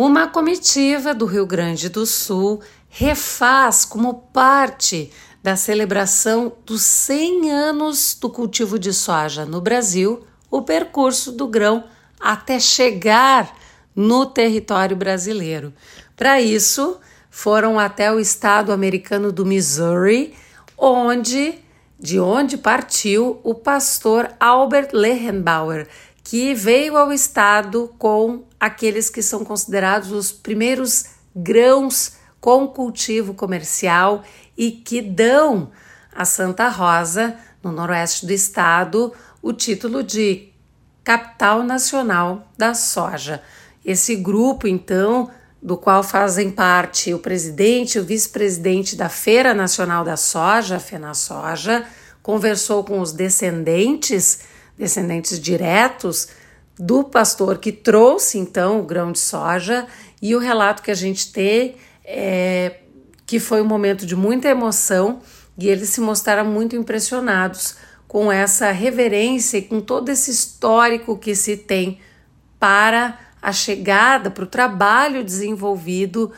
uma comitiva do Rio Grande do Sul refaz como parte da celebração dos 100 anos do cultivo de soja no Brasil o percurso do grão até chegar no território brasileiro. Para isso, foram até o estado americano do Missouri, onde de onde partiu o pastor Albert Lehenbauer, que veio ao estado com aqueles que são considerados os primeiros grãos com cultivo comercial e que dão a Santa Rosa, no noroeste do estado, o título de capital nacional da soja. Esse grupo, então, do qual fazem parte o presidente e o vice-presidente da Feira Nacional da Soja, a FenaSoja, conversou com os descendentes, descendentes diretos do pastor que trouxe então o grão de soja e o relato que a gente tem é que foi um momento de muita emoção e eles se mostraram muito impressionados com essa reverência e com todo esse histórico que se tem para a chegada, para o trabalho desenvolvido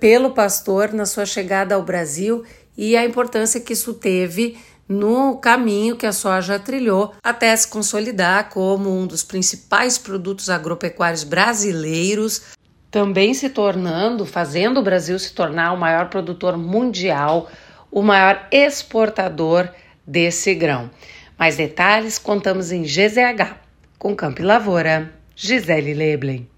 pelo pastor na sua chegada ao Brasil e a importância que isso teve no caminho que a soja trilhou até se consolidar como um dos principais produtos agropecuários brasileiros, também se tornando, fazendo o Brasil se tornar o maior produtor mundial, o maior exportador desse grão. Mais detalhes contamos em GZH, com Campo e Lavoura. Gisele Leblen.